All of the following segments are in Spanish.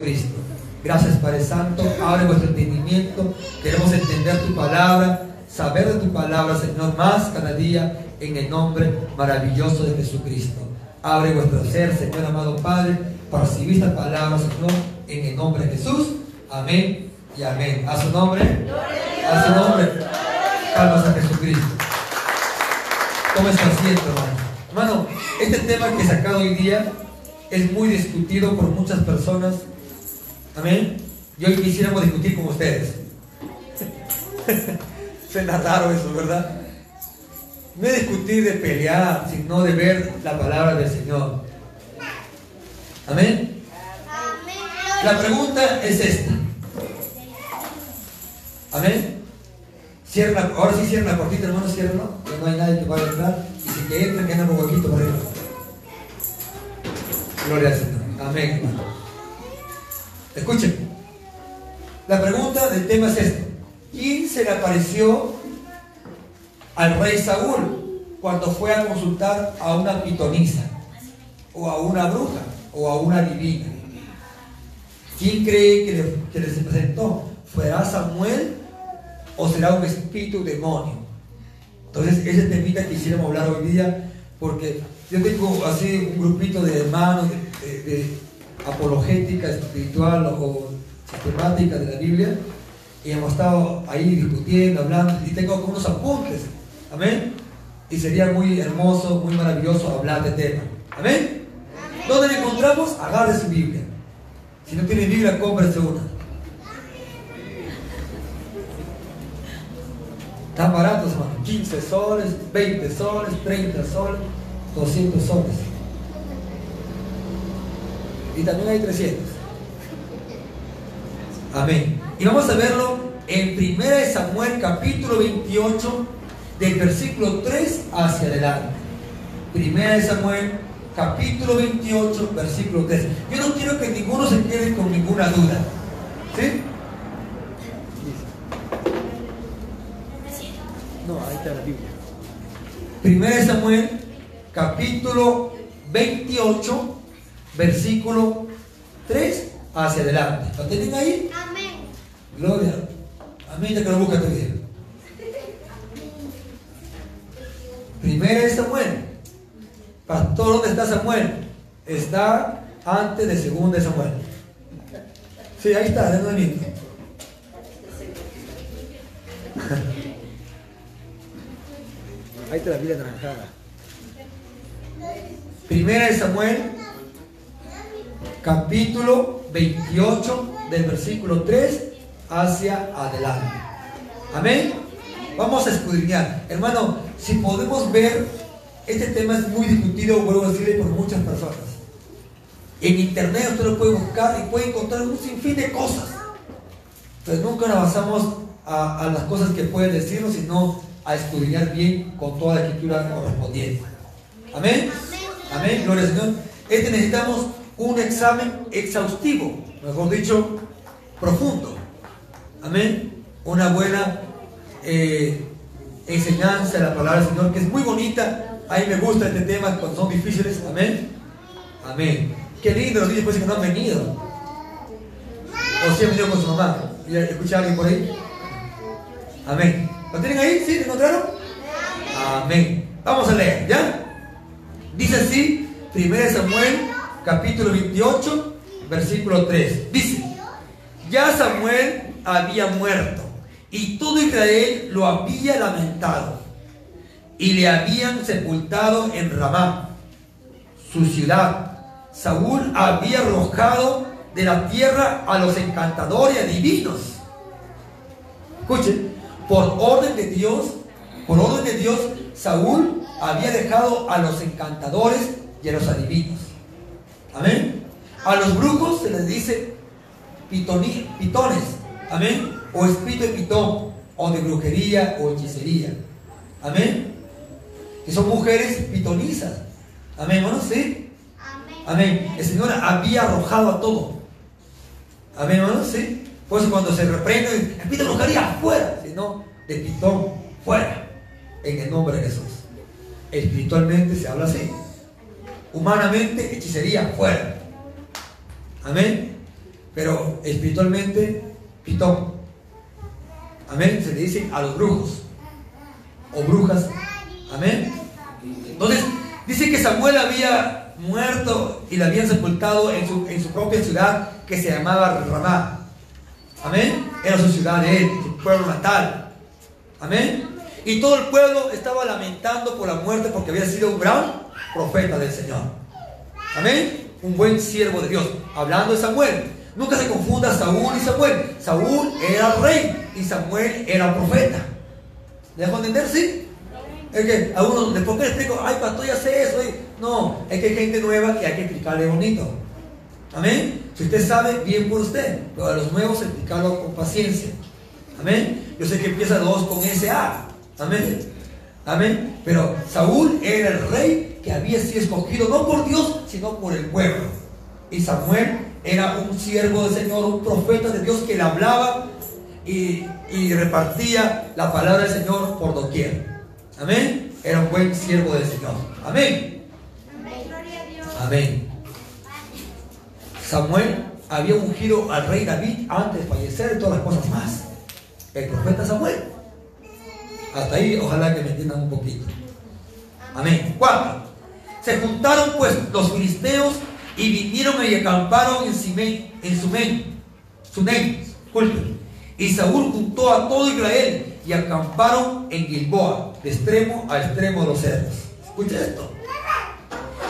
Cristo. Gracias Padre Santo, abre vuestro entendimiento, queremos entender tu palabra, saber de tu palabra, Señor, más cada día en el nombre maravilloso de Jesucristo. Abre vuestro ser, Señor amado Padre, para recibir esta palabra, Señor, en el nombre de Jesús. Amén y amén. A su nombre, a su nombre, calmas a Jesucristo. ¿Cómo está haciendo, hermano? Hermano, este tema que he sacado hoy día es muy discutido por muchas personas Amén. Y hoy quisiéramos discutir con ustedes. Suena raro eso, ¿verdad? No es discutir de pelear, sino de ver la palabra del Señor. Amén. La pregunta es esta. Amén. Cierra, ahora sí cierra la cortita, hermano, ciérralo, que no hay nadie que vaya a entrar. Y si que entra, que un huequito por ahí. Gloria al Señor. Amén, hermano. Escuchen, la pregunta del tema es esta. ¿Quién se le apareció al rey Saúl cuando fue a consultar a una pitonisa? O a una bruja, o a una divina. ¿Quién cree que le, se presentó? ¿Fuera Samuel o será un espíritu demonio? Entonces, ese temita quisiéramos hablar hoy día, porque yo tengo así un grupito de hermanos, de apologética espiritual o sistemática de la Biblia y hemos estado ahí discutiendo, hablando y tengo algunos apuntes. Amén. Y sería muy hermoso, muy maravilloso hablar de tema. Amén. ¿Dónde le encontramos? Agarre su Biblia. Si no tiene Biblia, cómprese una. Están baratos, hermano. 15 soles, 20 soles, 30 soles, 200 soles y también hay 300. Amén. Y vamos a verlo en 1 Samuel capítulo 28 del versículo 3 hacia adelante. 1 Samuel capítulo 28 versículo 3. Yo no quiero que ninguno se quede con ninguna duda. ¿Sí? No, ahí está la Biblia. 1 Samuel capítulo 28 versículo 3 hacia adelante. ¿Lo tienen ahí? Amén. Gloria. Amén, ya que lo busca tu vida. Primera es Samuel. Pastor, ¿dónde está Samuel? Está antes de segunda de Samuel. Sí, ahí está, de nuevo. Ahí está la Biblia naranjada. Primera de Samuel capítulo 28 del versículo 3 hacia adelante. Amén. Vamos a escudriñar. Hermano, si podemos ver, este tema es muy discutido, vuelvo a decirle, por muchas personas. En internet usted lo puede buscar y puede encontrar un sinfín de cosas. Entonces nunca nos basamos a, las cosas que pueden decirnos, sino a escudriñar bien con toda la escritura correspondiente. Amén. Amén. Gloria al Señor. Este necesitamos un examen exhaustivo, mejor dicho, profundo. Amén. Una buena eh, enseñanza de la palabra del Señor, que es muy bonita. A mí me gusta este tema cuando son difíciles. Amén. Amén. Qué lindo los niños pues que no han venido. O si han venido con su mamá. ¿Escucha alguien por ahí? Amén. ¿Lo tienen ahí? ¿Sí? ¿Lo encontraron? Amén. Vamos a leer, ¿ya? Dice así, 1 Samuel capítulo 28, versículo 3. Dice, ya Samuel había muerto y todo Israel lo había lamentado y le habían sepultado en Ramá, su ciudad. Saúl había arrojado de la tierra a los encantadores y adivinos. Escuchen, por orden de Dios, por orden de Dios, Saúl había dejado a los encantadores y a los adivinos. Amén. A los brujos se les dice pitones. Amén. O espíritu de pitón. O de brujería o hechicería. Amén. Que son mujeres pitonizas. Amén, hermanos. Sí. Amén. El Señor había arrojado a todo. Amén, hermanos. Sí. Por eso cuando se reprende, espíritu de brujería fuera. Sino de pitón fuera. En el nombre de Jesús. Espiritualmente se habla así humanamente, hechicería fuera. Amén. pero espiritualmente, pitón. Amén. Se le dicen a los brujos o brujas. Amén. Entonces, dice que Samuel había muerto y la habían sepultado en su, en su propia ciudad que se llamaba Ramá. Amén. Era su ciudad de él, su pueblo natal. Amén. Y todo el pueblo estaba lamentando por la muerte porque había sido un gran profeta del Señor. Amén. Un buen siervo de Dios. Hablando de Samuel. Nunca se confunda Saúl y Samuel. Saúl era rey y Samuel era profeta. ¿Le dejo entender? Sí. Es que a uno, después que le explico, ay, pastor, ya sé eso. No, es que hay gente nueva y hay que explicarle bonito. Amén. Si usted sabe, bien por usted. Pero a los nuevos, explicarlo con paciencia. Amén. Yo sé que empieza dos con S.A. Amén. Amén. Pero Saúl era el rey que había sido escogido no por Dios, sino por el pueblo. Y Samuel era un siervo del Señor, un profeta de Dios que le hablaba y, repartía la palabra del Señor por doquier. Amén. Era un buen siervo del Señor. Amén. Amén. Samuel había ungido al rey David antes de fallecer y todas las cosas más. El profeta Samuel. Hasta ahí, ojalá que me entiendan un poquito. Amén. Cuatro. Se juntaron pues los filisteos y vinieron y acamparon en Simén, en Sumen, Sunem, Y Saúl juntó a todo Israel y acamparon en Gilboa, de extremo a extremo de los cerros. Escucha esto.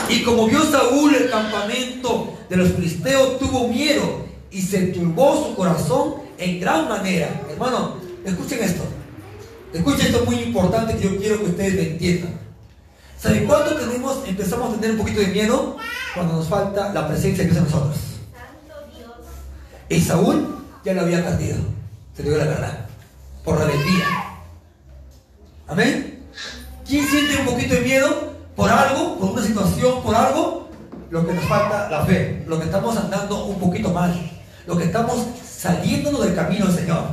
Y como vio Saúl el campamento de los filisteos, tuvo miedo y se turbó su corazón en gran manera. Hermano, escuchen esto. Escuchen esto muy importante que yo quiero que ustedes me entiendan. ¿Saben cuánto tenemos, empezamos a tener un poquito de miedo? Cuando nos falta la presencia de Dios en nosotros. Y Saúl ya lo había perdido. Se dio la verdad. Por rebeldía. Amén. ¿Quién siente un poquito de miedo por algo, por una situación, por algo? Lo que nos falta, la fe. Lo que estamos andando un poquito mal. Lo que estamos saliéndonos del camino del Señor.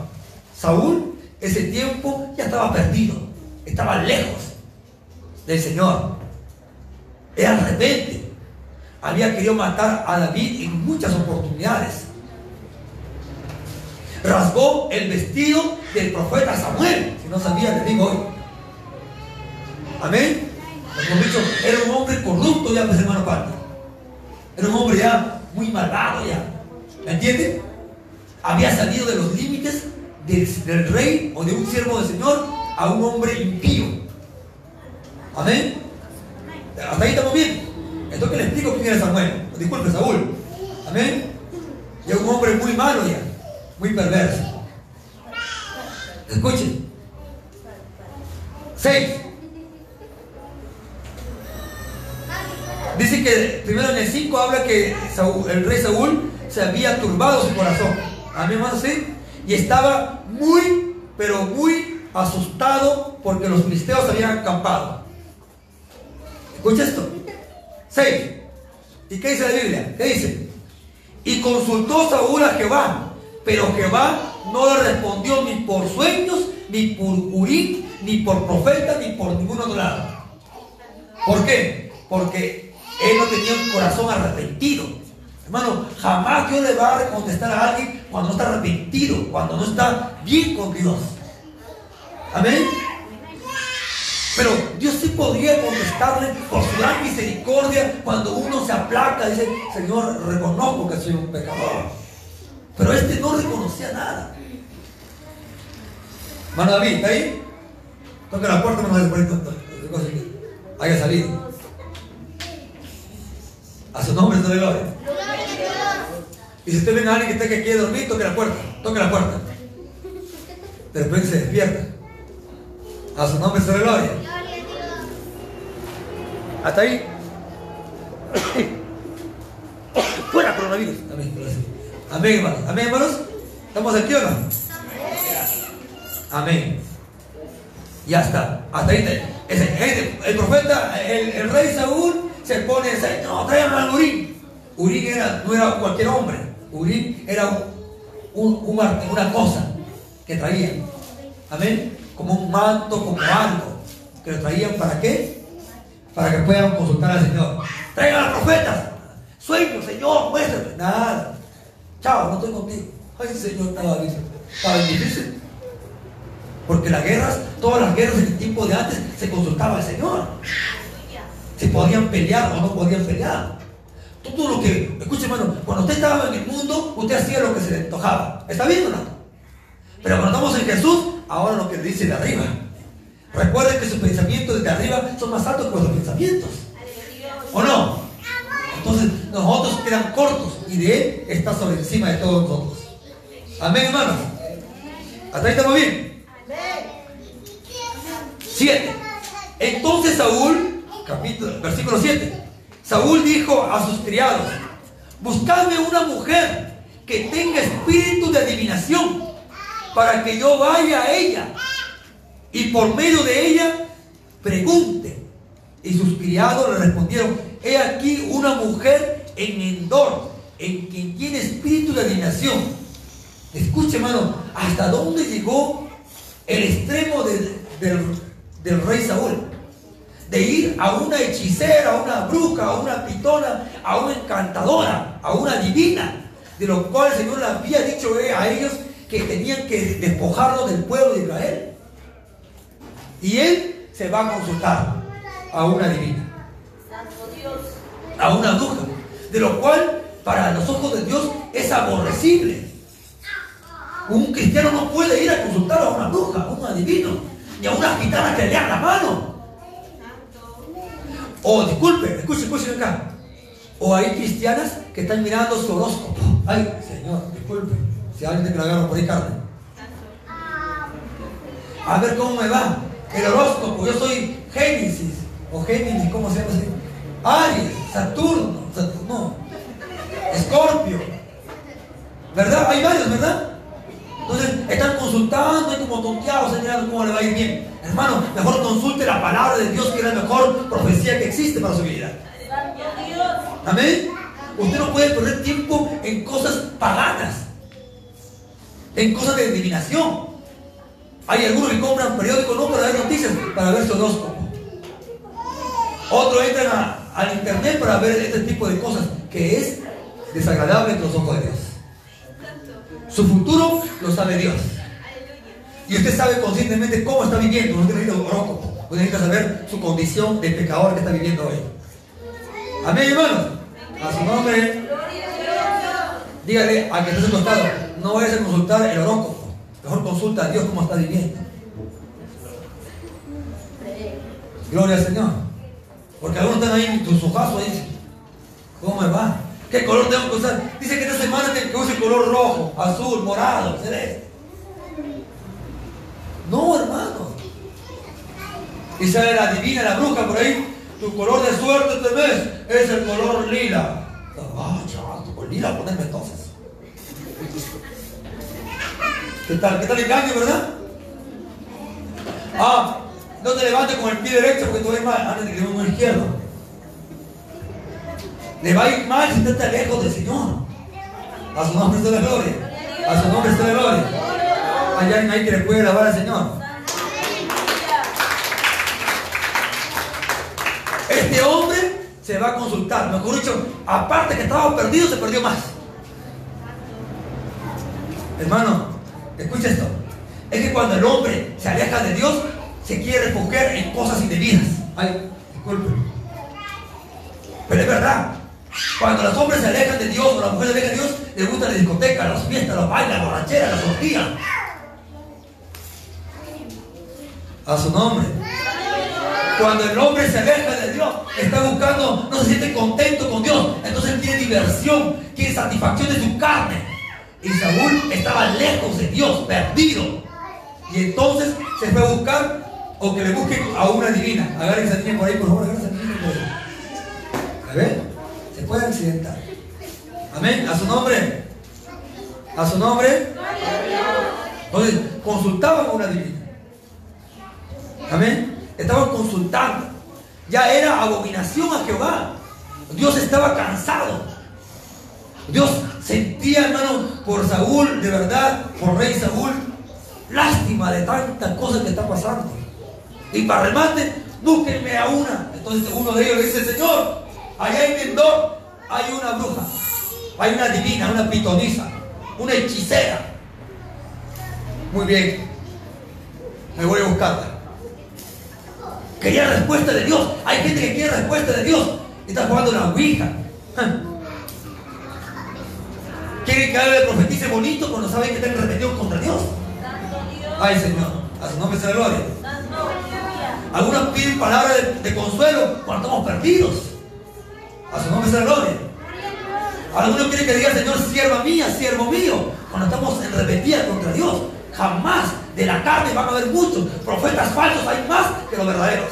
Saúl ese tiempo ya estaba perdido, estaba lejos del Señor. Era rebelde. Había querido matar a David en muchas oportunidades. Rasgó el vestido del profeta Samuel. Si no sabía, le digo hoy. Amén. Como dicho, era un hombre corrupto ya, pues hermano Pablo. Era un hombre ya muy malvado ya. ¿Me entiende? Había salido de los límites del, rey o de un siervo del Señor a un hombre impío. Amén. Hasta ahí estamos bien. Entonces le explico quién era Samuel. Disculpe, Saúl. Amén. Y es un hombre muy malo ya, muy perverso. Escuchen. Seis. Dice que primero en el 5 habla que el rey Saúl se había turbado su corazón. Amén, hermano, sí y estaba muy, pero muy asustado porque los filisteos habían acampado. Escucha esto. 6. ¿Y qué dice la Biblia? ¿Qué dice? Y consultó Saúl a Jehová, pero Jehová no le respondió ni por sueños, ni por Urín, ni por profeta, ni por ningún otro lado. ¿Por qué? Porque él no tenía un corazón arrepentido. Hermano, jamás Dios le va a contestar a alguien cuando no está arrepentido, cuando no está bien con Dios. Amén. Pero Dios sí podría contestarle por su gran misericordia cuando uno se aplaca y dice, Señor, reconozco que soy un pecador. Pero este no reconocía nada. Hermano David, ¿está ahí? Toca la puerta, no se haya salido. A su nombre de gloria. Y si usted ve a alguien que está que quiere dormir, toque la puerta, toque la puerta. De repente se despierta. A su nombre se gloria. Hasta ahí. Fuera coronavirus. Amén. Amén, hermanos. Amén, hermanos. ¿Estamos aquí o no? Amén. Ya está. Hasta ahí. Ese, el profeta, el, rey Saúl, se pone, no, traigan al Urín. Urín era, no era cualquier hombre. Urín era una cosa que traían. Amén. Como un manto, como algo. Que lo traían para qué? Para que puedan consultar al Señor. Traigan a los profetas. Sueño, Señor, muéstrame. Nada. chao, no estoy contigo. Ay, Señor, estaba bien, estaba difícil. Porque las guerras, todas las guerras en el tiempo de antes se consultaba al Señor. Si podían pelear o no podían pelear. Todo lo que, escuche hermano, cuando usted estaba en el mundo, usted hacía lo que se le antojaba. ¿Está bien o no? Pero cuando estamos en Jesús, ahora lo que dice de arriba. Recuerden que sus pensamientos desde arriba son más altos que nuestros pensamientos. ¿O no? Entonces nosotros quedan cortos y de Él está sobre encima de todos nosotros. Amén, hermanos. Hasta ahí estamos bien. 7. Entonces Saúl, capítulo, versículo 7. Saúl dijo a sus criados, buscadme una mujer que tenga espíritu de adivinación para que yo vaya a ella y por medio de ella pregunte. Y sus criados le respondieron, he aquí una mujer en Endor, en quien tiene espíritu de adivinación. Escuche, hermano, hasta dónde llegó el extremo del rey Saúl. De ir a una hechicera, a una bruja, a una pitona, a una encantadora, a una divina, de lo cual el Señor le había dicho a ellos que tenían que despojarlo del pueblo de Israel. Y él se va a consultar a una divina, a una bruja, de lo cual para los ojos de Dios es aborrecible. Un cristiano no puede ir a consultar a una bruja, a un adivino, ni a una gitana que le haga la mano. O disculpe, escuche, escuche acá. O hay cristianas que están mirando su horóscopo. Ay, Señor, disculpe. Si alguien te la agarra por ahí carne. A ver cómo me va. El horóscopo. Yo soy Génesis. O Géminis, ¿cómo se llama así? Aries, Saturno, Saturno. Escorpio. ¿Verdad? Hay varios, ¿verdad? Entonces están consultando y como tonteados, señalando cómo le va a ir bien. Hermano, mejor consulte la palabra de Dios, que es la mejor profecía que existe para su vida. Amén. Usted no puede perder tiempo en cosas paganas, en cosas de adivinación. Hay algunos que compran periódicos no para ver noticias, para ver su horóscopo. Otros entran al internet para ver este tipo de cosas que es desagradable en los ojos de Dios. Su futuro lo sabe Dios. Y usted sabe conscientemente cómo está viviendo. Usted necesita horóscopo. Usted necesita saber su condición de pecador que está viviendo hoy. Amén, hermanos. A su nombre. Dígale a que está a su. No vayas a consultar el horóscopo. Mejor consulta a Dios cómo está viviendo. Gloria al Señor. Porque algunos están ahí en su caso y dicen, ¿cómo me va? ¿Qué color tengo que usar? Dice que esta semana tengo que usar el color rojo, azul, morado, celeste. No, hermano. Y sale la divina, la bruja por ahí. Tu color de suerte este mes es el color lila. Ah, chaval, tu color lila, ponerme entonces. ¿Qué tal? ¿Qué tal engaño, verdad? Ah, no te levantes con el pie derecho porque tú ves mal. Antes de que con el izquierdo. Le va a ir mal si está lejos del Señor. A su nombre está la gloria. A su nombre está la gloria. Hay alguien ahí que le puede alabar al Señor. Este hombre se va a consultar. Mejor dicho, aparte que estaba perdido, se perdió más. Hermano, escucha esto. Es que cuando el hombre se aleja de Dios, se quiere refugiar en cosas indebidas. Ay, disculpe. Pero es verdad. Cuando los hombres se alejan de Dios o las mujeres se alejan de Dios, les gusta la discoteca, las fiestas, los bailes, las borracheras, las orgías. A su nombre. Cuando el hombre se aleja de Dios, está buscando, no se siente contento con Dios, entonces tiene diversión, tiene satisfacción de su carne. Y Saúl estaba lejos de Dios, perdido. Y entonces se fue a buscar o que le busque a una divina. Agarren por ahí, por favor, agarren por ahí. A ver, se puede accidentar. Amén, a su nombre. A su nombre. Entonces, consultaban a una divina. Amén. Estaban consultando. Ya era abominación a Jehová. Dios estaba cansado. Dios sentía, hermano, por Saúl, de verdad, por rey Saúl, lástima de tantas cosas que está pasando. Y para remate, búsquenme a una. Entonces uno de ellos le dice, Señor, allá en Mendor hay una bruja, hay una divina, una pitonisa. una hechicera. Muy bien, me voy a buscarla. Quería respuesta de Dios. Hay gente que quiere respuesta de Dios y está jugando la ouija. Quieren que hable profetice bonito cuando saben que están repetidos contra Dios. Ay Señor, a su nombre sea gloria. Algunos piden palabras de, consuelo cuando estamos perdidos. A su nombre sea gloria. Algunos quieren que diga Señor, sierva mía, siervo mío, cuando estamos en repetida contra Dios. Jamás de la carne van a haber muchos. Profetas falsos hay más que los verdaderos.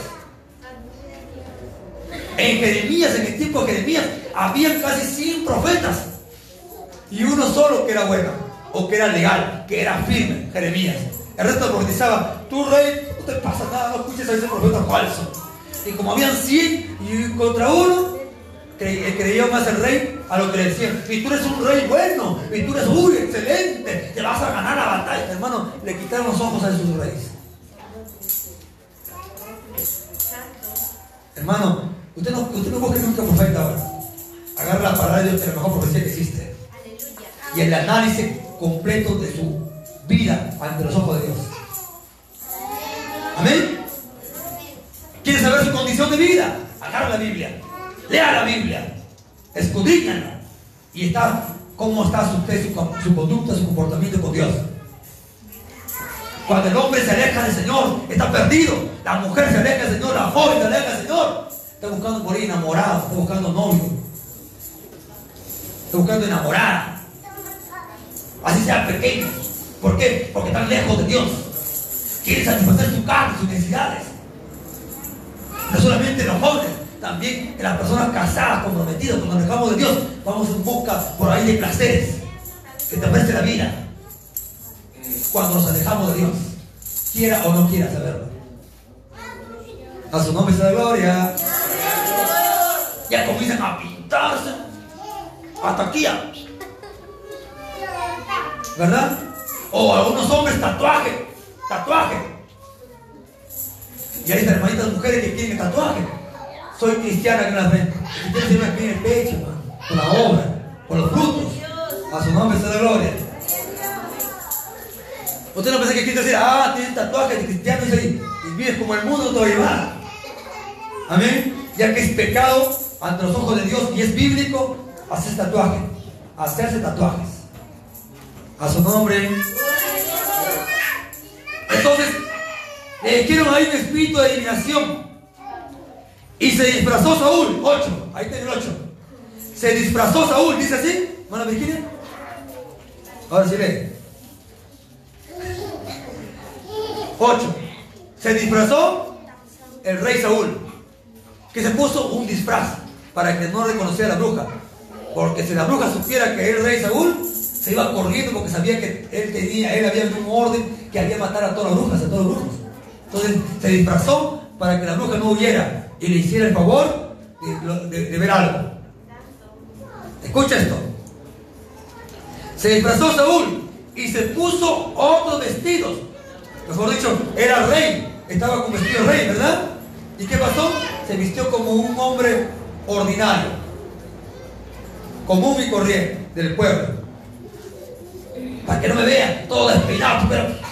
En Jeremías, en el tiempo de Jeremías, había casi 100 profetas. Y uno solo que era bueno, o que era legal, que era firme, Jeremías. El resto profetizaba, tú rey, no te pasa nada, no escuches a ese profeta falso. Y como habían 100 y contra uno, eh, creía más el rey a lo que le decían. Y tú eres un rey bueno, y tú eres muy excelente, te vas a ganar la batalla. Hermano, le quitaron los ojos a esos reyes. Hermano, usted no, usted no busque nunca profeta ahora. Agarra la palabra de es la mejor profecía que existe. Y el análisis completo de su vida ante los ojos de Dios. Amén. ¿Quiere saber su condición de vida? Agarra la Biblia. Lea la Biblia. Escudriñala. Y está cómo está usted, su, su conducta, su comportamiento con Dios. Cuando el hombre se aleja del Señor, está perdido. La mujer se aleja del Señor, la joven se aleja del Señor. Está buscando por ahí enamorado, está buscando novio. Está buscando enamorada. Así sea pequeño. ¿Por qué? Porque están lejos de Dios. Quieren satisfacer su carne, sus necesidades. No solamente los jóvenes, también las personas casadas, comprometidas, cuando nos alejamos de Dios, vamos en busca por ahí de placeres que te ofrece la vida. Cuando nos alejamos de Dios, quiera o no quiera saberlo. A su nombre sea gloria. Ya comienzan a pintarse hasta aquí. ¿Verdad? O algunos hombres tatuaje, tatuaje. Y hay hermanitas mujeres que quieren tatuaje. Soy cristiana que las ven. Cristiana se aquí en el pecho, por la obra, por los frutos. A su nombre sea la gloria. Usted no piensa que Cristo decir, ah, tienes tatuaje de cristiano y, vives como el mundo todavía va. Amén. Ya que es pecado ante los ojos de Dios y es bíblico hacer tatuaje, hacerse tatuajes. A su nombre. Entonces, le dijeron ahí un espíritu de eliminación. Y se disfrazó Saúl. 8. Ahí tiene el 8. Se disfrazó Saúl. ¿Dice así? ¿Mano Virginia? Ahora sí lee. 8. Se disfrazó el rey Saúl. Que se puso un disfraz para que no reconociera a la bruja. Porque si la bruja supiera que era el rey Saúl, se iba corriendo porque sabía que él tenía, él había un orden que había matar a todas las brujas, a todos los brujos. Entonces se disfrazó para que la bruja no huyera y le hiciera el favor de, ver algo. Escucha esto. Se disfrazó Saúl y se puso otros vestidos. Mejor dicho, era rey, estaba con vestido de rey, ¿verdad? ¿Y qué pasó? Se vistió como un hombre ordinario, común y corriente del pueblo para que no me vean todo despeinado, pero.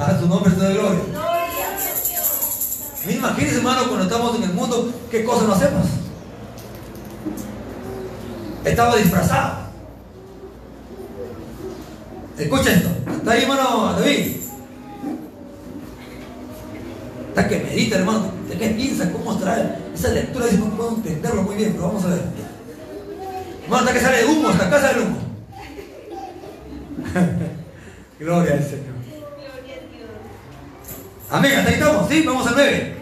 A su nombre sea de gloria. Imagínense, hermano, cuando estamos en el mundo, ¿qué cosas no hacemos? Estaba disfrazado. Escucha esto. ¿Está ahí, hermano David? Está que medita, hermano. ¿De qué piensa? ¿Cómo traer esa lectura? Dice, no puedo entenderlo muy bien, pero vamos a ver. Bueno, hasta que sale humo, hasta acá sale humo. Gloria al Señor. Amén, hasta ahí estamos, ¿sí? Vamos al 9.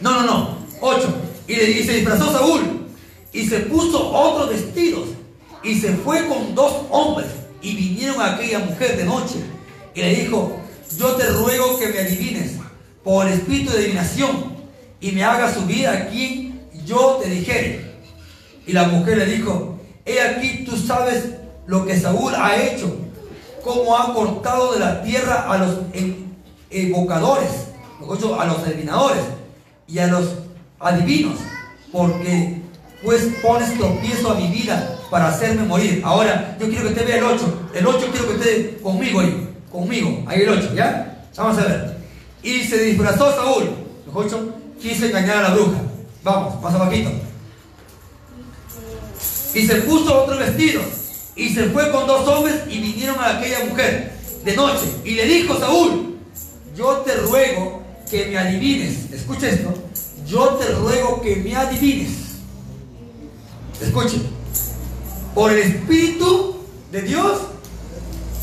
No, no, no. 8. Y, y se disfrazó Saúl y se puso otros vestidos y se fue con dos hombres y vinieron a aquella mujer de noche y le dijo, yo te ruego que me adivines por el espíritu de adivinación y me hagas subir a quien yo te dijere. Y la mujer le dijo, he aquí tú sabes lo que Saúl ha hecho, cómo ha cortado de la tierra a los evocadores, a los adivinadores y a los adivinos, porque pues pones tropiezo a mi vida para hacerme morir? Ahora, yo quiero que usted vea el 8. El 8 quiero que esté conmigo ahí. Conmigo. Ahí el 8, ¿ya? Vamos a ver. Y se disfrazó Saúl. 8 quiso engañar a la bruja. Vamos, más abajito. Y se puso otro vestido. Y se fue con dos hombres y vinieron a aquella mujer de noche. Y le dijo Saúl, yo te ruego que me adivines. Escucha esto. Yo te ruego que me adivines. Escuche. Por el Espíritu de Dios.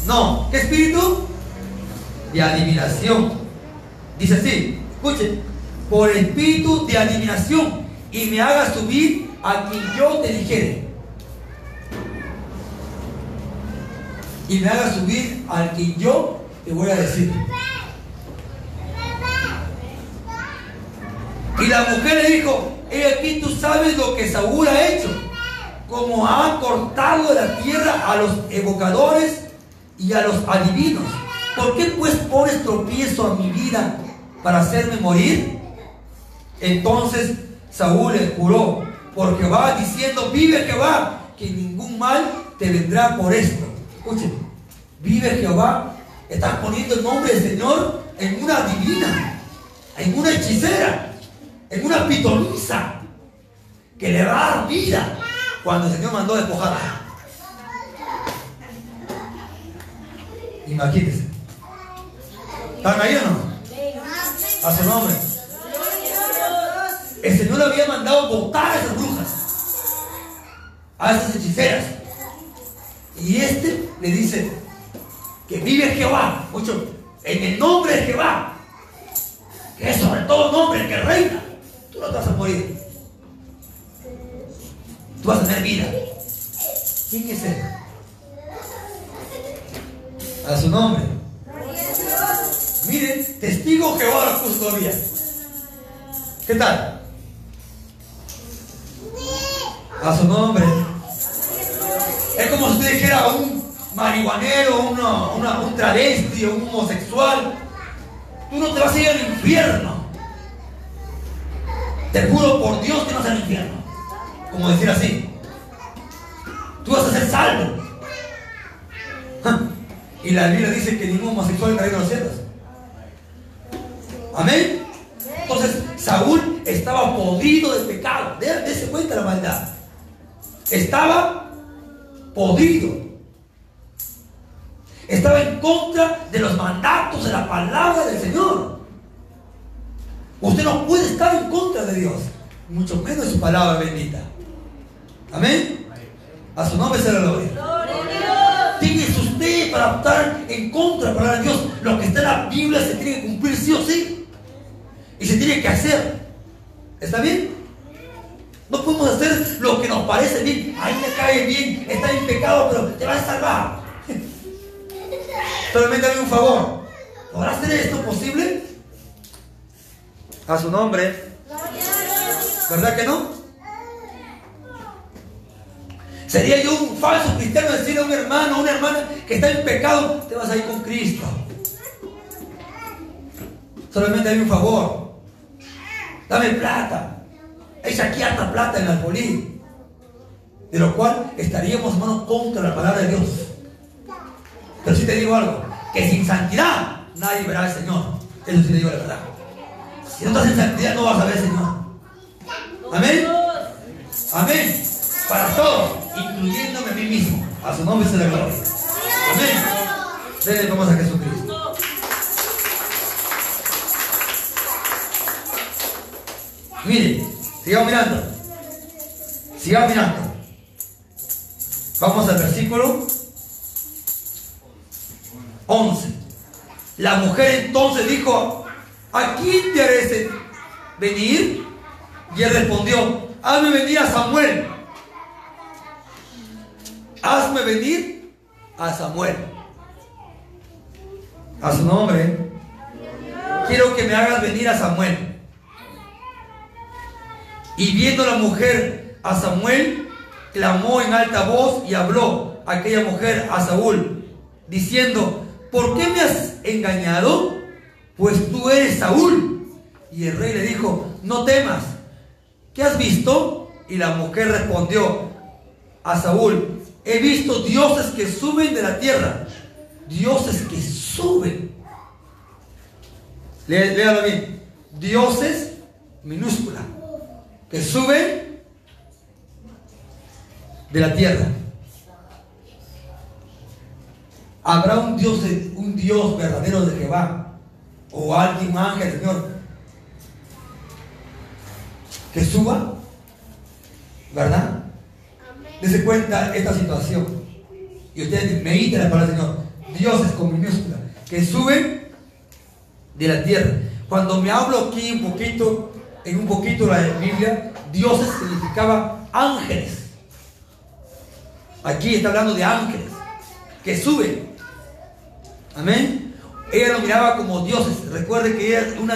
No. ¿Qué Espíritu? De adivinación. Dice así. Escuche. Por el Espíritu de adivinación. Y me haga subir a quien yo te dijere. Y me haga subir al quien yo te voy a decir. Y la mujer le dijo, he aquí tú sabes lo que Saúl ha hecho, como ha cortado la tierra a los evocadores y a los adivinos. ¿Por qué pues pones tropiezo a mi vida para hacerme morir? Entonces Saúl le juró por Jehová, diciendo, vive Jehová, que ningún mal te vendrá por esto. Escuchen, vive Jehová, estás poniendo el nombre del Señor en una divina, en una hechicera en una pitoniza que le va a dar vida cuando el Señor mandó despojarla. Imagínense. ¿Están ahí o no? A su nombre. El Señor había mandado votar a esas brujas, a esas hechiceras. Y este le dice que vive Jehová, mucho, en el nombre de Jehová, que es sobre todo nombre que reina tú no te vas a morir. Tú vas a tener vida. ¿Quién es él? A su nombre. Miren, testigo Jehová la puso todavía. ¿Qué tal? A su nombre. Es como si usted dijera un marihuanero, un travesti, un homosexual. Tú no te vas a ir al infierno. Te juro por Dios que no sea al infierno. Como decir así. Tú vas a ser salvo. Y la Biblia dice que ningún homosexual entra en los cielos. Amén. Entonces Saúl estaba podrido de pecado. Dese cuenta la maldad. Estaba podrido. Estaba en contra de los mandatos de la palabra del Señor. Usted no puede estar en contra de Dios, mucho menos su palabra bendita. Amén. A su nombre se la gloria. Tiene usted para estar en contra de la palabra de Dios. Lo que está en la Biblia se tiene que cumplir sí o sí. Y se tiene que hacer. ¿Está bien? No podemos hacer lo que nos parece bien. Ahí me cae bien, está en pecado, pero te va a salvar. Solamente dame un favor. ¿Podrá hacer esto posible? a su nombre. ¿Verdad que no? Sería yo un falso cristiano decirle a un hermano, a una hermana que está en pecado, te vas a ir con Cristo. Solamente hay un favor. Dame plata. Echa aquí harta plata en la alfolí. De lo cual estaríamos, hermano, contra la palabra de Dios. Pero si te digo algo, que sin santidad nadie verá al Señor. Eso sí te digo la verdad. Si no estás en santidad, no vas a ver, Señor. Amén. Amén. Para todos, incluyéndome a mí mismo. A su nombre se le gloria. Amén. Denle vamos a Jesucristo. Mire, sigamos mirando. Sigamos mirando. Vamos al versículo 11. La mujer entonces dijo ¿a quién te haré venir? Y él respondió, hazme venir a Samuel. Hazme venir a Samuel. A su nombre. Quiero que me hagas venir a Samuel. Y viendo la mujer a Samuel, clamó en alta voz y habló aquella mujer a Saúl, diciendo, ¿por qué me has engañado? pues tú eres Saúl. Y el rey le dijo, no temas, ¿qué has visto? Y la mujer respondió a Saúl, he visto dioses que suben de la tierra. Dioses que suben. Léalo bien. Dioses minúscula. Que suben de la tierra. ¿Habrá un Dios, un Dios verdadero de Jehová? ¿O alguien, un ángel, Señor, que suba? ¿Verdad? Dese cuenta esta situación. Y ustedes mediten la palabra del Señor. Dioses con minúscula. Que suben de la tierra. Cuando me hablo aquí un poquito, en un poquito la Biblia, dioses significaba ángeles. Aquí está hablando de ángeles que suben. Amén. Ella lo miraba como dioses. Recuerde que ella es una,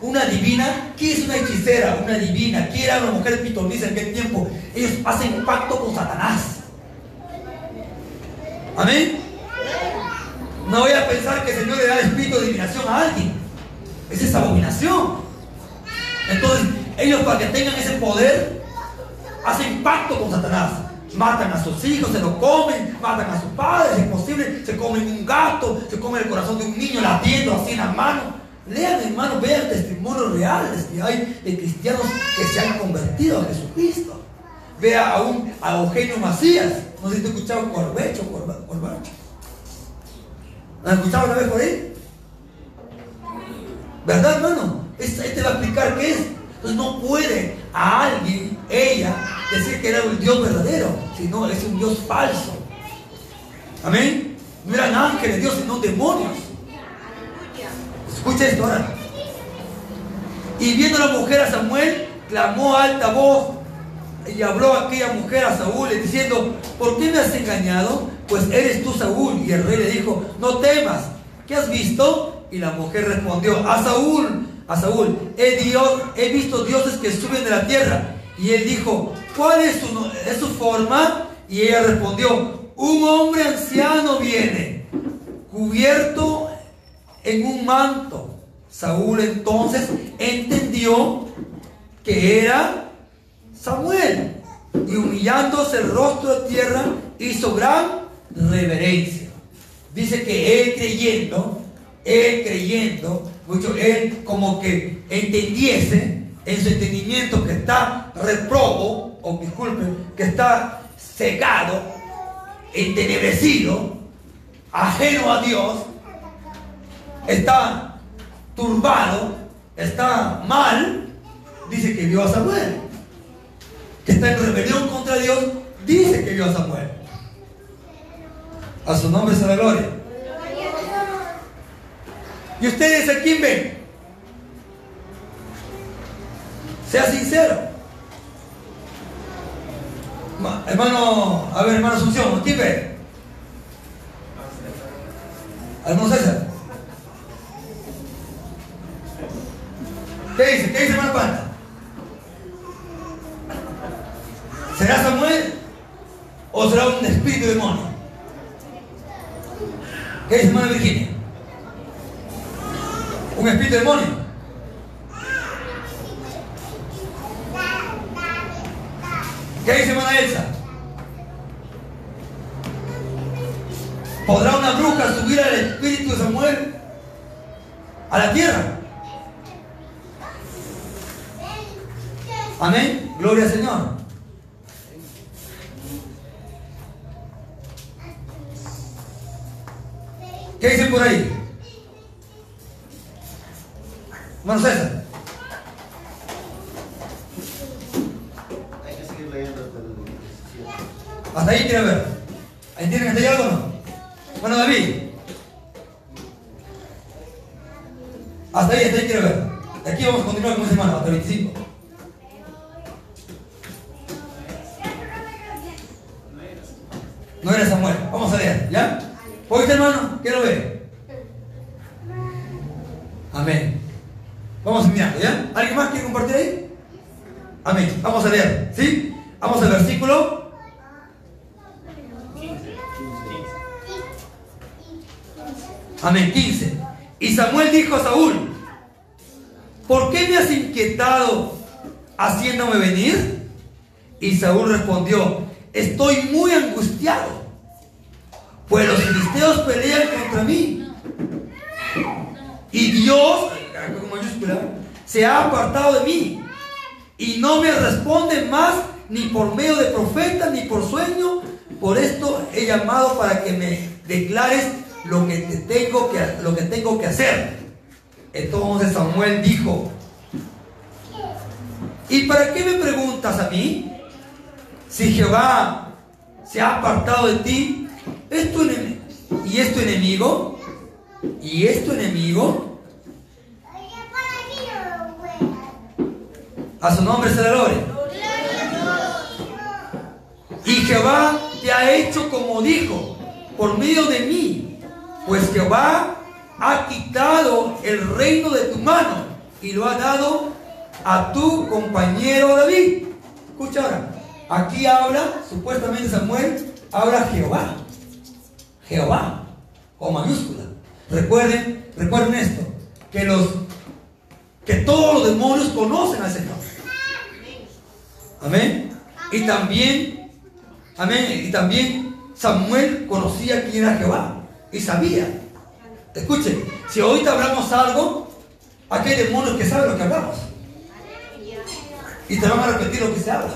una divina. ¿Qué es una hechicera? Una divina. ¿Qué era una mujer pitonisa en aquel tiempo? Ellos hacen pacto con Satanás. Amén. No voy a pensar que el Señor le da el espíritu de adivinación a alguien. Esa es abominación. Entonces, ellos para que tengan ese poder, hacen pacto con Satanás matan a sus hijos, se lo comen, matan a sus padres, es posible, se comen un gato, se comen el corazón de un niño latiendo así en la mano. Lean, hermano, vean testimonios reales que hay de cristianos que se han convertido a Jesucristo. Vea a, un, a Eugenio Macías, no sé si te escuchado Corbecho, Corbacho. ¿Lo has escuchado una vez por ahí? ¿Verdad, hermano? Este, este va a explicar qué es. Entonces no puede a alguien, ella, decir que era un Dios verdadero, sino es un Dios falso. Amén. No eran ángeles Dios, sino demonios. Escucha esto ahora. Y viendo la mujer a Samuel, clamó a alta voz y habló a aquella mujer a Saúl diciendo, ¿por qué me has engañado? Pues eres tú Saúl. Y el rey le dijo, no temas, ¿qué has visto? Y la mujer respondió, a Saúl, a Saúl, he, Dios, he visto dioses que suben de la tierra. Y él dijo, ¿cuál es su, es su forma? Y ella respondió, un hombre anciano viene, cubierto en un manto. Saúl entonces entendió que era Samuel. Y humillándose el rostro de tierra, hizo gran reverencia. Dice que él creyendo, él creyendo, mucho, él como que entendiese en su entendimiento que está reprobo, o disculpen, que está cegado, entenebrecido, ajeno a Dios, está turbado, está mal, dice que vio a Samuel. Que está en rebelión contra Dios, dice que vio a Samuel. A su nombre se la gloria. ¿Y ustedes a quién ven? Sea sincero. Hermano, a ver, hermano Asunción, ¿quién ve? Hermano César. ¿Qué dice? ¿Qué dice hermano Panta? ¿Será Samuel o será un espíritu demonio? ¿Qué dice hermano Virginia? ¿Un espíritu demonio? ¿Qué dice hermana Elsa? ¿Podrá una bruja subir al espíritu de Samuel a la tierra? Amén. Gloria al Señor. ¿Qué dicen por ahí? Hermano César. Hay que seguir leyendo hasta el 17. Hasta ahí quiere ver. ¿Entienden hasta ahí algo o no? Bueno, David. Hasta ahí, hasta ahí quiere ver. De aquí vamos a continuar con ese hermano, hasta el 25. No era Samuel. Vamos a leer, ¿ya? ¿Oíste, hermano? ¿Qué lo ve? Amén. Vamos a mirando, ¿ya? ¿Alguien más quiere compartir ahí? Amén. Vamos a leer, ¿sí? Vamos al versículo. Amén, 15. Y Samuel dijo a Saúl, ¿por qué me has inquietado haciéndome venir? Y Saúl respondió, estoy muy angustiado, pues los filisteos pelean contra mí. Y Dios, se ha apartado de mí y no me responde más ni por medio de profeta ni por sueño. Por esto he llamado para que me declares lo que, te tengo, que, lo que tengo que hacer. Entonces Samuel dijo, ¿y para qué me preguntas a mí? Si Jehová se ha apartado de ti, ¿es tu ¿y es tu enemigo? ¿Y es tu enemigo? A su nombre se le gloria. Y Jehová te ha hecho como dijo, por medio de mí, pues Jehová ha quitado el reino de tu mano y lo ha dado a tu compañero David. Escucha ahora, aquí habla, supuestamente Samuel, habla Jehová. Jehová, con mayúscula. Recuerden, recuerden esto, que los que todos los demonios conocen al Señor. Amén. Y también, amén, y también Samuel conocía quién era Jehová y sabía. Escuchen, si te hablamos algo, aquí hay demonios que saben lo que hablamos. Y te van a repetir lo que se habla.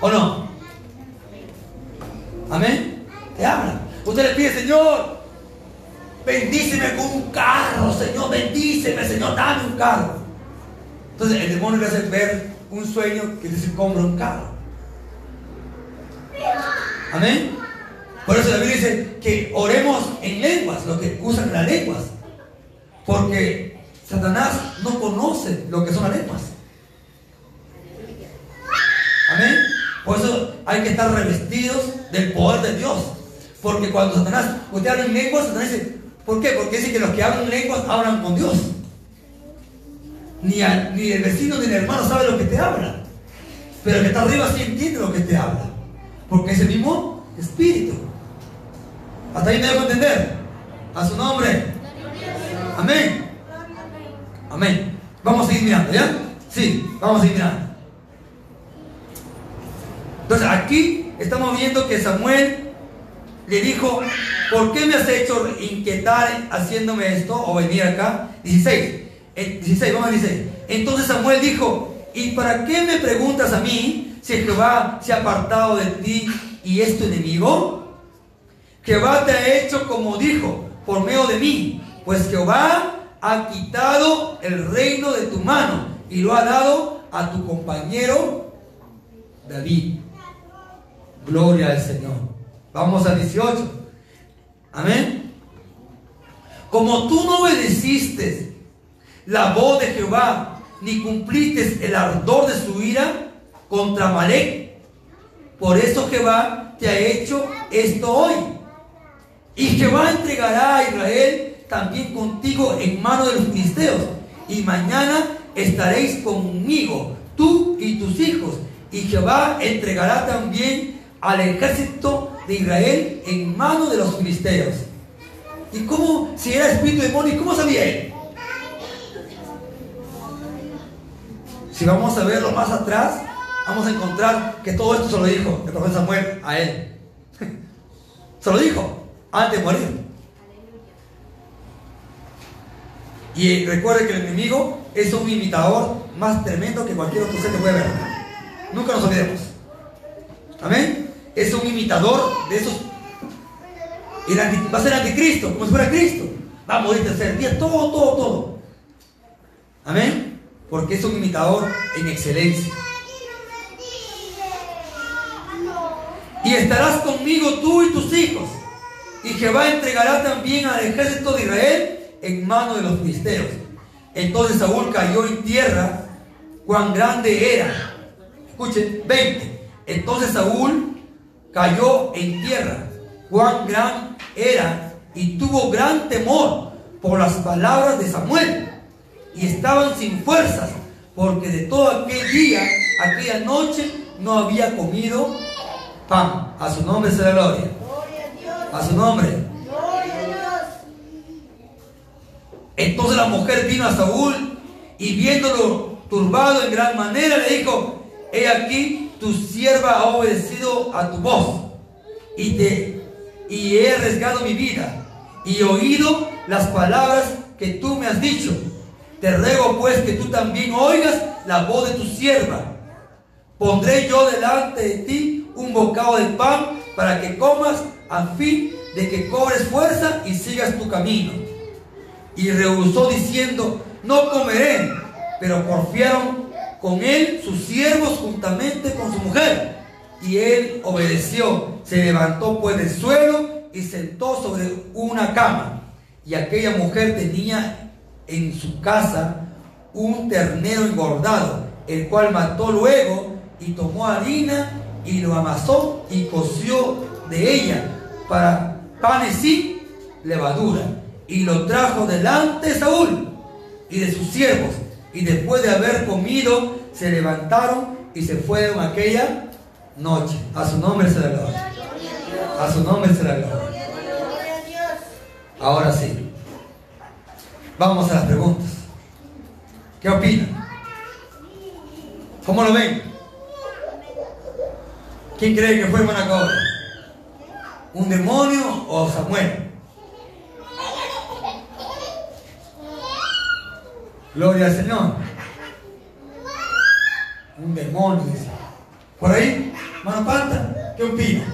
¿O no? Amén. Te hablan. Usted le pide, Señor, bendíceme con un carro, Señor, bendíceme, Señor, dame un carro. Entonces el demonio le hace ver un sueño que se compra un carro. Amén. Por eso la Biblia dice que oremos en lenguas, lo que usan las lenguas. Porque Satanás no conoce lo que son las lenguas. Amén. Por eso hay que estar revestidos del poder de Dios. Porque cuando Satanás, usted habla en lenguas, Satanás dice, ¿por qué? Porque dice que los que hablan en lenguas hablan con Dios. Ni, el vecino ni el hermano sabe lo que te habla. Pero el que está arriba sí entiende lo que te habla. Porque es el mismo espíritu. Hasta ahí me dejo entender. A su nombre. Amén. Amén. Vamos a seguir mirando, ¿ya? Sí, vamos a seguir mirando. Aquí estamos viendo que Samuel le dijo, ¿por qué me has hecho inquietar haciéndome esto o venir acá? 16. 16, vamos a 16. Entonces Samuel dijo, ¿y para qué me preguntas a mí si Jehová se ha apartado de ti y es tu enemigo? Jehová te ha hecho como dijo, por medio de mí, pues Jehová ha quitado el reino de tu mano y lo ha dado a tu compañero David. Gloria al Señor. Vamos al 18. Amén. Como tú no obedeciste la voz de Jehová, ni cumpliste el ardor de su ira contra Malek, por eso Jehová te ha hecho esto hoy. Y Jehová entregará a Israel también contigo en mano de los filisteos. Y mañana estaréis conmigo, tú y tus hijos. Y Jehová entregará también al ejército de Israel en mano de los filisteos. ¿Y cómo, si era espíritu de demonio, cómo sabía él? Si vamos a verlo más atrás, vamos a encontrar que todo esto se lo dijo el profeta Samuel a él. se lo dijo antes de morir. Y recuerde que el enemigo es un imitador más tremendo que cualquier otro ser que puede ver. Nunca nos olvidemos. Amén. Es un imitador de esos. va a ser anticristo, como si fuera Cristo. Va a morir tercer día, todo, todo, todo. Amén. Porque es un imitador en excelencia. Y estarás conmigo tú y tus hijos y Jehová entregará también al ejército de Israel en mano de los filisteos. Entonces Saúl cayó en tierra, cuán grande era. Escuchen, 20. Entonces Saúl cayó en tierra, cuán gran era, y tuvo gran temor por las palabras de Samuel. Y estaban sin fuerzas, porque de todo aquel día, aquella noche, no había comido pan. A su nombre se la gloria a su nombre. Entonces la mujer vino a Saúl y viéndolo turbado en gran manera le dijo, he aquí tu sierva ha obedecido a tu voz y te y he arriesgado mi vida y oído las palabras que tú me has dicho. Te ruego pues que tú también oigas la voz de tu sierva. Pondré yo delante de ti un bocado de pan para que comas a fin de que cobres fuerza y sigas tu camino. Y rehusó diciendo, no comeré, pero porfiaron con él sus siervos juntamente con su mujer. Y él obedeció, se levantó pues del suelo y sentó sobre una cama. Y aquella mujer tenía en su casa un ternero engordado, el cual mató luego y tomó harina y lo amasó y coció de ella para panes y levadura. Y lo trajo delante de Saúl y de sus siervos. Y después de haber comido, se levantaron y se fueron aquella noche. A su nombre se la gloria. A su nombre se la gloria. Ahora sí. Vamos a las preguntas. ¿Qué opinan? ¿Cómo lo ven? ¿Quién cree que fue Manacor? ¿Un demonio o Samuel? Gloria al Señor. Un demonio. ¿Por ahí? Mano Panta, ¿qué opina?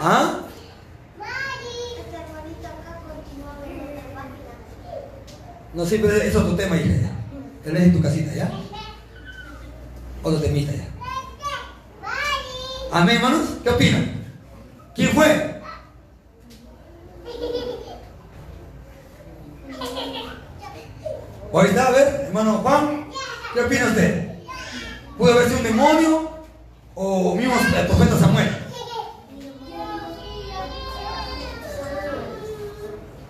¿Ah? No sé, pero eso es otro tema, hija. Ya. Te lees en tu casita, ¿ya? Otro temita, ya. Amén, hermanos. ¿Qué opinan? ¿Quién fue? Ahorita, a ver, hermano Juan, ¿qué opina usted? ¿Pudo haber un demonio o mismo el profeta Samuel?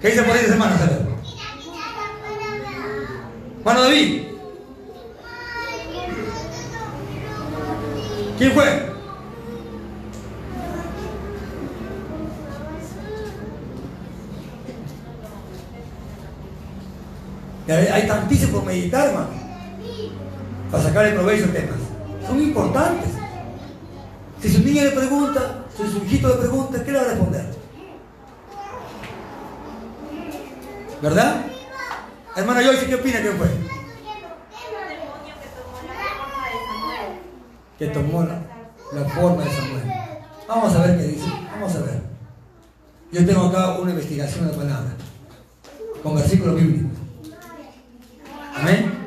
¿Qué dice por ahí, hermano? Hermano David. ¿Quién fue? Hay tantísimo por meditar, hermano. Para sacar el provecho de temas. Son importantes. Si su niña le pregunta, si su hijito le pregunta, ¿qué le va a responder? ¿Verdad? Hermana Joyce, ¿qué opina que fue? Que tomó la, la forma de Samuel. Vamos a ver qué dice. Vamos a ver. Yo tengo acá una investigación de palabra. Con versículos bíblicos. Amén.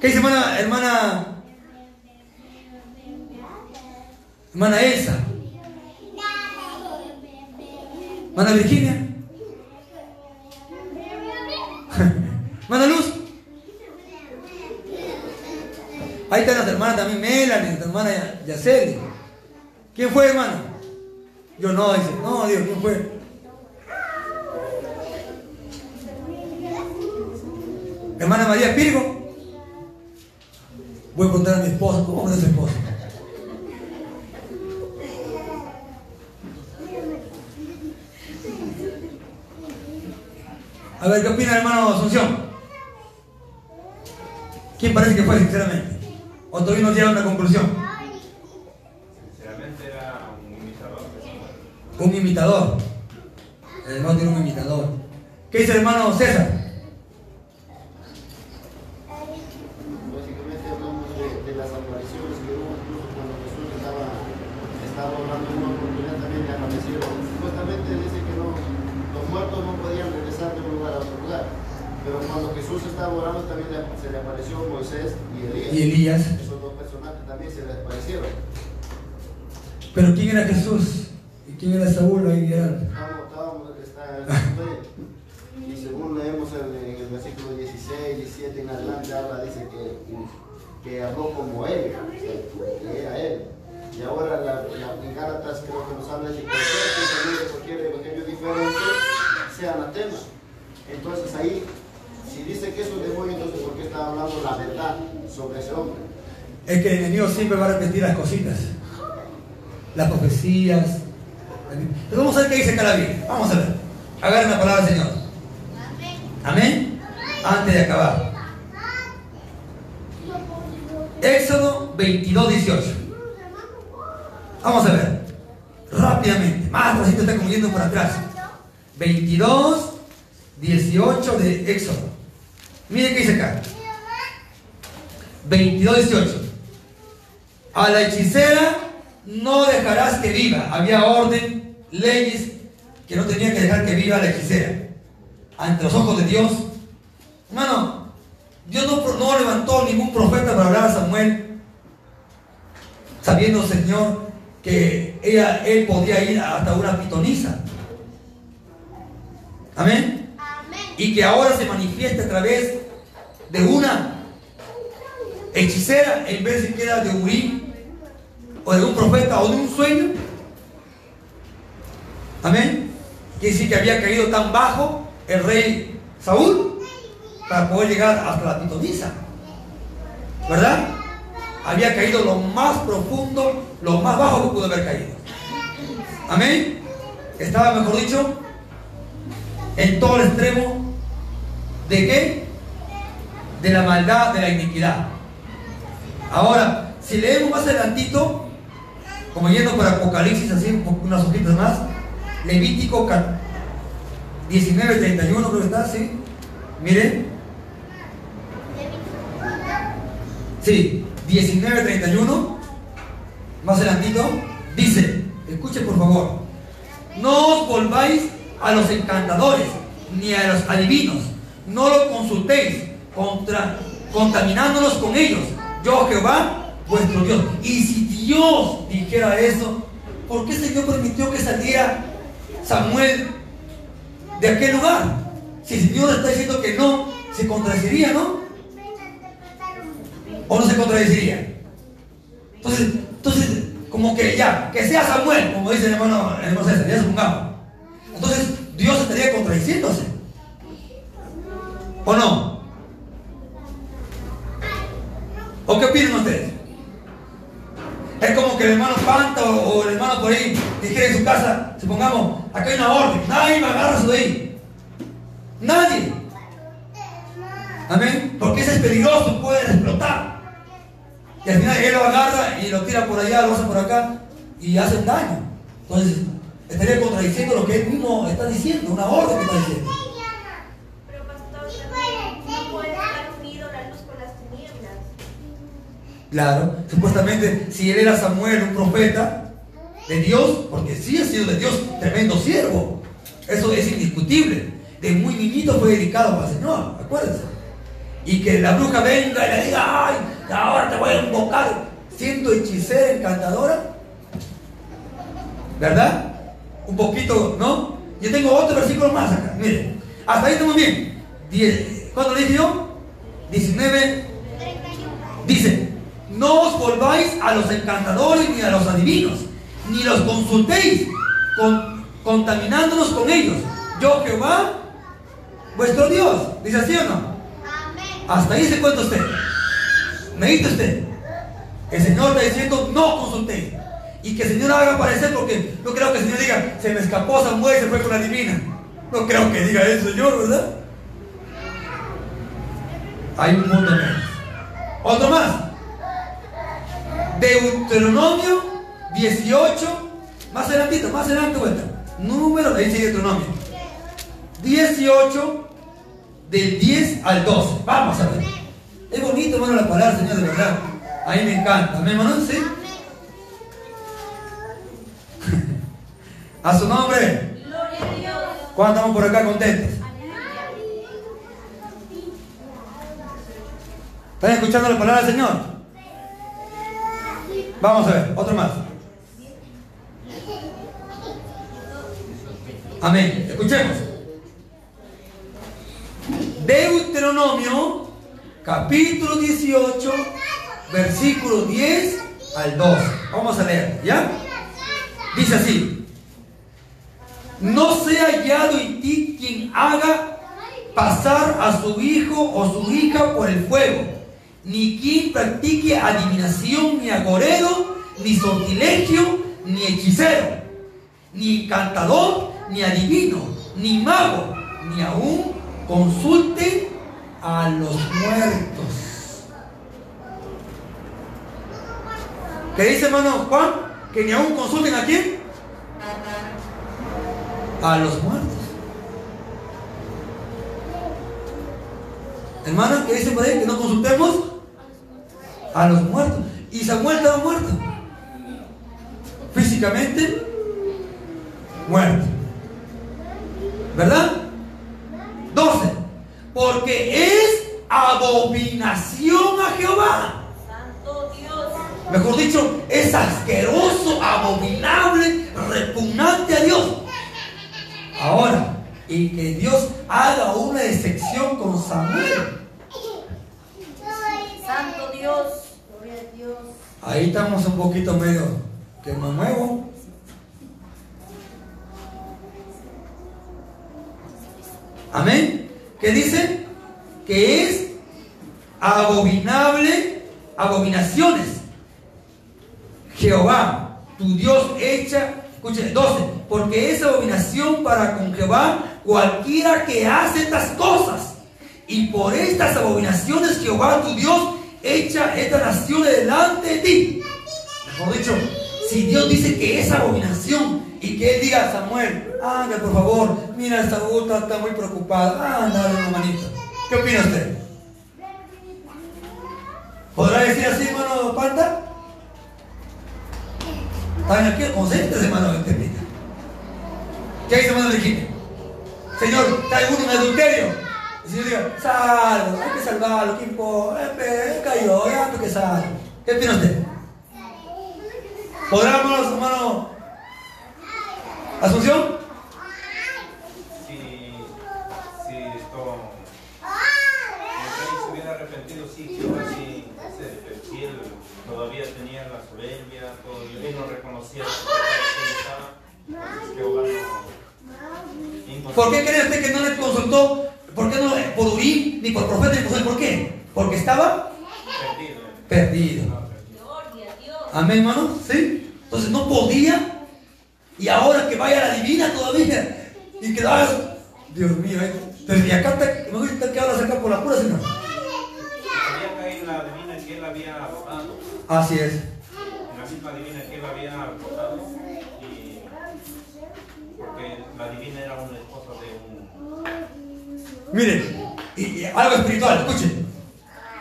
¿Qué dice hermana, hermana, hermana Elsa? Hermana Virginia. Hermana Luz. Ahí está nuestra hermana también Melanie, nuestra hermana Yaceli. ¿Quién fue, hermana? Yo no, dice. No, Dios, ¿quién fue? Hermana María Pirgo. Voy a contar a mi esposa. ¿Cómo es su esposa? A ver, ¿qué opina el hermano Asunción? ¿Quién parece que fue, sinceramente? ¿O todavía no llega a una conclusión? Sinceramente era un imitador. Un imitador. El hermano tiene un imitador. ¿Qué dice el hermano César? Básicamente hablamos de, de las apariciones que hubo incluso cuando Jesús estaba, estaba hablando en una oportunidad también le aparecieron. Supuestamente dice que no, los muertos no podían regresar de un lugar a otro lugar. Pero cuando Jesús estaba orando también se le apareció Moisés y Elías. Y Elías. Esos dos personajes también se le aparecieron. Pero ¿quién era Jesús? ¿Y quién era Saúl? Ahí era- Estábamos, estábamos, está, y según leemos en, en el versículo 16, 17 en adelante, habla, dice que, que habló como él, que era él. Y ahora la, la, en Gálatas creo que nos habla de que cualquier pensamiento, cualquier evangelio diferente sea anatema. Entonces ahí, si dice que es un demonio, entonces ¿por qué está hablando la verdad sobre ese hombre? Es que el enemigo siempre va a repetir las cositas. Las profecías. Pero vamos a ver qué dice la Biblia. Vamos a ver. Agarren la palabra del Señor. Amén. Antes de acabar. Éxodo 22, 18. Vamos a ver. Rápidamente. Más reciente está como yendo por atrás. 22, 18 de Éxodo. Miren qué dice acá. 22, 18. A la hechicera no dejarás que viva. Había orden, leyes que no tenían que dejar que viva la hechicera. Ante los ojos de Dios. Hermano, Dios no, no levantó ningún profeta para hablar a Samuel. Sabiendo, Señor, que ella, él podía ir hasta una pitonisa. Amén. Y que ahora se manifieste a través de una hechicera en vez de que era de Urim o de un profeta o de un sueño. Amén. Quiere decir que había caído tan bajo el rey Saúl para poder llegar hasta la pitonisa. ¿Verdad? Había caído lo más profundo, lo más bajo que pudo haber caído. Amén. Estaba, mejor dicho, en todo el extremo de qué? De la maldad, de la iniquidad. Ahora, si leemos más adelantito, como yendo por Apocalipsis, así unas hojitas más, Levítico 19, 31 creo que está, ¿sí? Miren. Sí, 19, 31, más adelantito, dice, escuchen por favor, no os volváis a los encantadores, ni a los adivinos, no lo consultéis, contra, contaminándolos con ellos. Yo Jehová, vuestro Dios. Y si Dios dijera eso, ¿por qué Señor permitió que saliera Samuel de aquel lugar? Si el Señor está diciendo que no, se contradeciría, ¿no? ¿O no se contradeciría? Entonces, entonces como que ya, que sea Samuel, como dice el hermano, el hermano César, ya. Entonces, Dios estaría contradiciéndose. ¿O no? ¿O qué opinan ustedes? Es como que el hermano Panta o, el hermano por ahí dijera en su casa, supongamos, acá hay una orden, nadie me agarra su de ahí. Nadie. Amén. Porque ese es peligroso, puede explotar. Y al final él lo agarra y lo tira por allá, lo hace por acá y hacen daño. Entonces, estaría contradiciendo lo que él mismo está diciendo, una orden que está diciendo. Pero pastor, no puede estar unido la luz con las tinieblas. Claro, supuestamente si él era Samuel, un profeta de Dios, porque sí ha sido de Dios, tremendo siervo. Eso es indiscutible. De muy niñito fue dedicado para el Señor, acuérdense. Y que la bruja venga y le diga, ay, ahora te voy a invocar, siendo hechicera, encantadora. ¿Verdad? Un poquito, ¿no? Yo tengo otro versículo más acá, miren. Hasta ahí estamos bien. Die- ¿Cuándo le dije yo? 19. Dice, no os volváis a los encantadores ni a los adivinos, ni los consultéis, con- contaminándonos con ellos. Yo Jehová, vuestro Dios. ¿Dice así o no? Hasta ahí se cuenta usted. ¿Me dice usted? El Señor está diciendo, no consultéis. Y que el Señor haga aparecer porque no creo que el Señor diga, se me escapó Samuel y se fue con la divina. No creo que diga eso, Señor, ¿verdad? Hay un mundo menos. Otro más. Deuteronomio 18. Más adelantito, más adelante vuelta. Número, ahí sigue Deuteronomio. 18 del 10 al 12. Vamos a ver. Es bonito, hermano, la palabra, Señor, de verdad. A mí me encanta. ¿Me hermano? ¿Sí? A su nombre. ¿Cuándo estamos por acá contentos? ¿Están escuchando la palabra del Señor? Vamos a ver, otro más. Amén. Escuchemos. Deuteronomio, capítulo 18, versículo 10 al 12. Vamos a leer, ¿ya? Dice así. No sea hallado en ti quien haga pasar a su hijo o su hija por el fuego, ni quien practique adivinación, ni agorero, ni sortilegio, ni hechicero, ni encantador, ni adivino, ni mago, ni aún consulte a los muertos. ¿Qué dice hermano Juan? Que ni aún consulten a quién? A los muertos. Hermano, ¿qué dice por ahí? Que no consultemos a los muertos. Y Samuel estaba muerto. Físicamente muerto. ¿Verdad? 12. Porque es abominación a Jehová. Santo Dios. Mejor dicho, es asqueroso, abominable, repugnante a Dios. Ahora, y que Dios haga una excepción con Samuel. Santo Dios. Gloria a Dios. Ahí estamos un poquito medio que me muevo. Amén. ¿Qué dice? Que es abominable, abominaciones. Jehová, tu Dios echa, escuchen, 12, porque es abominación para con Jehová cualquiera que hace estas cosas. Y por estas abominaciones Jehová, tu Dios, echa esta nación delante de ti. Mejor dicho, si Dios dice que es abominación y que Él diga a Samuel, anda por favor, mira, esta está, está muy preocupada, anda, manita. ¿Qué opina usted? ¿Podrá decir así, hermano Panta? ¿Están aquí conscientes, hermano Bentemita? ¿Qué dice, hermano Virginia? Señor, ¿está alguno en adulterio? El Señor diga, salvo, hay que salvarlo, ¿qué importa? Eh, cayó, ya tú que salvo. ¿Qué opina usted? ¿Podrá, hermanos, hermano Asunción? Si, si esto, si se hubiera arrepentido, sí, Jehová sí, se- si él todavía tenía la soberbia, todavía él no reconocía que estaba. ¿Por qué cree usted que no le consultó? ¿Por qué no por Urí, ni por profeta, ni por? ¿Por qué? Porque estaba Perdido. perdido. Gloria a Dios. Amén, hermano. ¿Sí? Entonces no podía. Y ahora que vaya a la divina todavía. Y que hagas. Dios mío, ¿eh? Desde acá te, me gusta que hablas acá por la pura. Sabía que en la divina que él había votado, Así es. en la misma divina que él había votado, y porque la divina era una esposa de un Miren, y, algo espiritual, escuchen.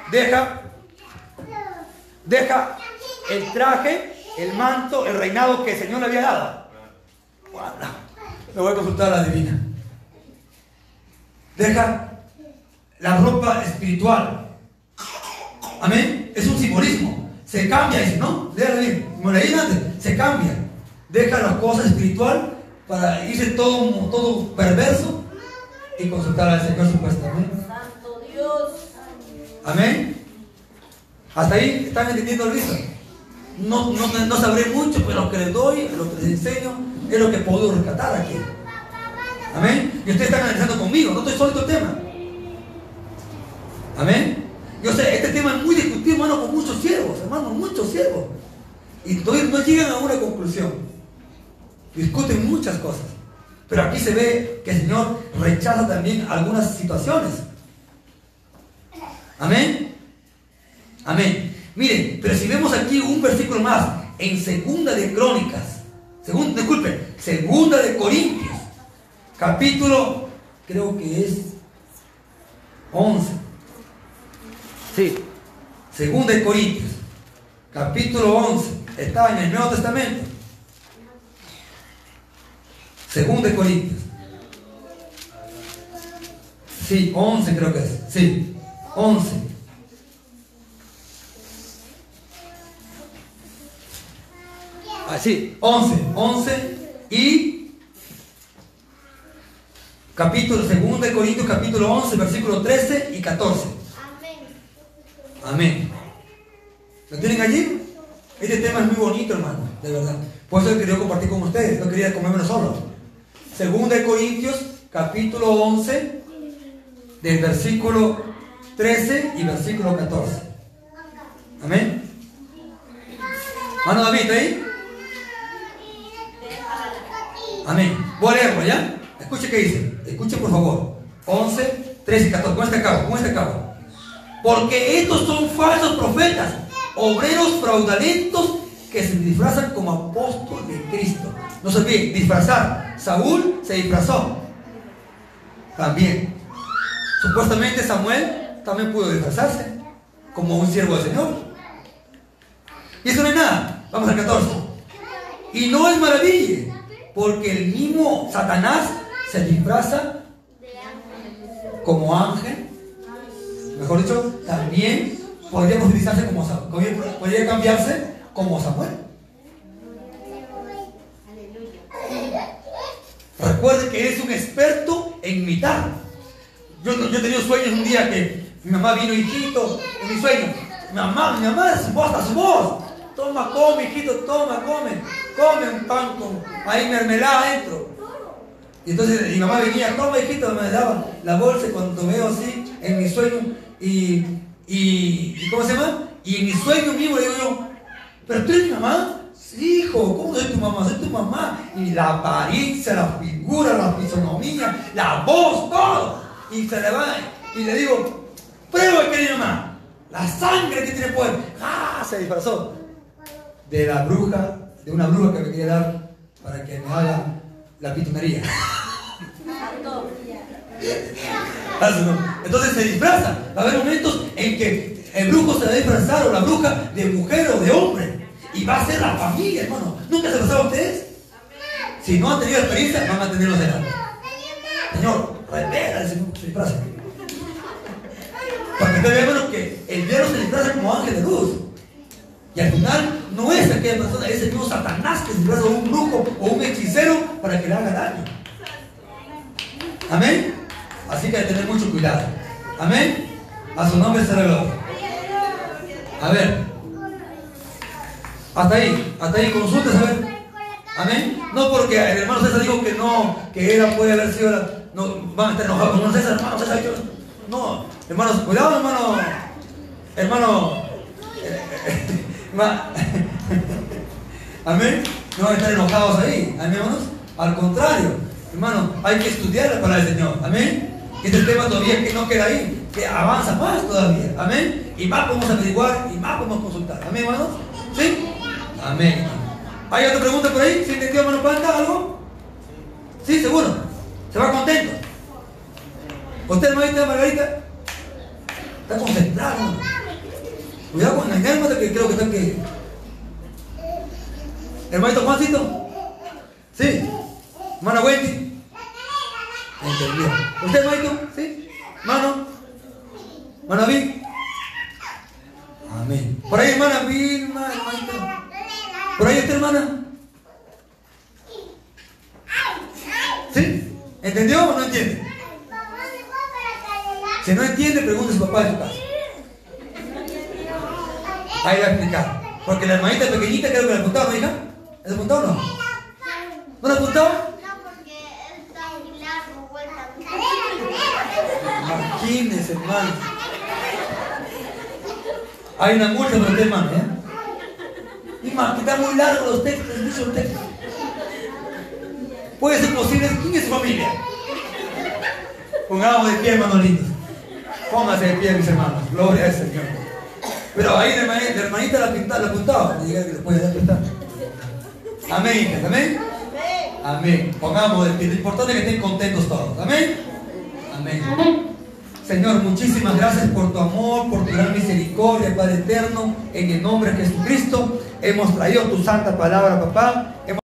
Deja, deja el traje, el manto, el reinado que el Señor le había dado. Me voy a consultar a la divina. Deja la ropa espiritual. Amén. Es un simbolismo. Se cambia, dice, ¿no? Léalo bien. Como leí se cambia. Deja las cosas espiritual para irse todo, todo perverso y consultar al Señor supuestamente. Santo Dios. Amén. Hasta ahí están entendiendo el visto. No, no, no sabré mucho, pero lo que les doy, lo que les enseño, es lo que puedo rescatar aquí. Amén. Y ustedes están analizando conmigo, no estoy solito el tema. Amén. Yo sé, este tema es muy discutido, hermano, con muchos siervos, hermano, muchos siervos. Y todavía no llegan a una conclusión. Discuten muchas cosas. Pero aquí se ve que el Señor rechaza también algunas situaciones. Amén. Amén. Miren, pero si vemos aquí un versículo más, en segunda de Crónicas, segunda, disculpe, segunda de Corintios, capítulo, creo que es 11. Sí, segunda de Corintios, capítulo 11, está en el Nuevo Testamento. Segunda de Corintios. Sí, 11 creo que es. Sí, 11. Así, 11, 11 y capítulo 2 de Corintios, capítulo 11, versículo 13 y 14. Amén. ¿Lo tienen allí? Este tema es muy bonito, hermano, de verdad. Por eso quería compartir con ustedes, no quería comérmelo solo. Segunda de Corintios, capítulo 11, del versículo 13 y versículo 14. Amén. Mano David, ¿está ahí? Amén. Voy a leerlo, ¿ya? Escuche qué dice. Escuche, por favor. 11, 13 y 14. Con este cabo, con este cabo. Porque estos son falsos profetas, obreros fraudulentos que se disfrazan como apóstol de Cristo. No se olviden, disfrazar. Saúl se disfrazó. También. Supuestamente Samuel también pudo disfrazarse como un siervo del Señor. Y eso no es nada. Vamos al 14. Y no es maravilla, porque el mismo Satanás se disfraza como ángel. Mejor dicho, también podría utilizarse como. Podría cambiarse como Samuel. Recuerde que es un experto en imitar. Yo, yo he tenido sueños un día que mi mamá vino, hijito, en mi sueño. Mamá, mi mamá, su voz, su voz. Toma, come, hijito, toma, come. Come un pan con ahí mermelada adentro. Y entonces mi mamá venía, toma, hijito, me daba la bolsa y cuando veo así en mi sueño y, y, ¿cómo se llama? Y en mi sueño mismo digo yo, pero tú eres mi mamá. Hijo, ¿cómo soy tu mamá? Soy tu mamá. Y la apariencia, la figura, la fisonomía, la voz, todo. Y se le va. Y le digo, prueba que mi mamá. La sangre que tiene poder. ¡Ah! Se disfrazó. De la bruja, de una bruja que me quería dar para que me haga la pitunería. Entonces se disfraza. Va a haber momentos en que el brujo se va a disfrazar o la bruja de mujer o de hombre. Y va a ser la familia, hermano. ¿Nunca se pasaba a ustedes? Si no han tenido experiencia, van a tenerlo de Señor, revela disfraza. Para que ustedes vean, que el diablo se disfraza como ángel de luz. Y al final no es aquella persona, es el mismo Satanás que se disfraza como un brujo o un hechicero para que le haga daño. Amén. Así que hay que tener mucho cuidado. Amén. A su nombre se gloria. A ver. Hasta ahí, hasta ahí, consultes a ver. Amén. No porque el hermano César dijo que no, que era puede haber sido. no, van a estar enojados. No, hermanos, cuidado, hermano. Hermano. Amén. No van a estar enojados ahí. Amén, hermanos. Al contrario, hermano, hay que estudiar la palabra del Señor. Amén. Este tema todavía que no queda ahí, que avanza más todavía. Amén. Y más podemos averiguar y más podemos consultar. Amén, hermanos. ¿Sí? Amén. ¿Hay otra pregunta por ahí? ¿Sí entendió, hermano Panta, algo? Sí, seguro. ¿Se va contento? ¿Usted, hermanita Margarita? Está concentrado. Cuidado con engañarme que creo que está que. Hermanito Juancito. Sí. Hermana Wendy. Entendió. ¿Usted, hermanito? Sí. Mano. Hermana Vic. Amén. Por ahí, hermana Vilma, hermanito. ¿Por ahí está, hermana? ¿Sí? ¿Entendió o no entiende? Si no entiende, pregunte a su papá. Ahí va a explicar. Porque la hermanita pequeñita creo que la apuntaba, ¿no, hija? ¿La apuntó o no? ¿No la apuntó? No, porque está muy largo, vuelta. Imagínense, hermano. Hay una multa para usted, hermano, ¿eh? Que están muy largos los textos, muchos textos. Puede ser posible, ¿quién es su familia? Pongamos de pie, hermanos lindos. Póngase de pie, mis hermanos. Gloria al Señor. Pero ahí la hermanita, la, pintaba, la apuntaba. Que pintar. Amén, amén. Amén. Pongamos de pie. Lo importante es que estén contentos todos. Amén. Amén. Señor, muchísimas gracias por tu amor, por tu gran misericordia, Padre eterno. En el nombre de Jesucristo hemos traído tu santa palabra, papá.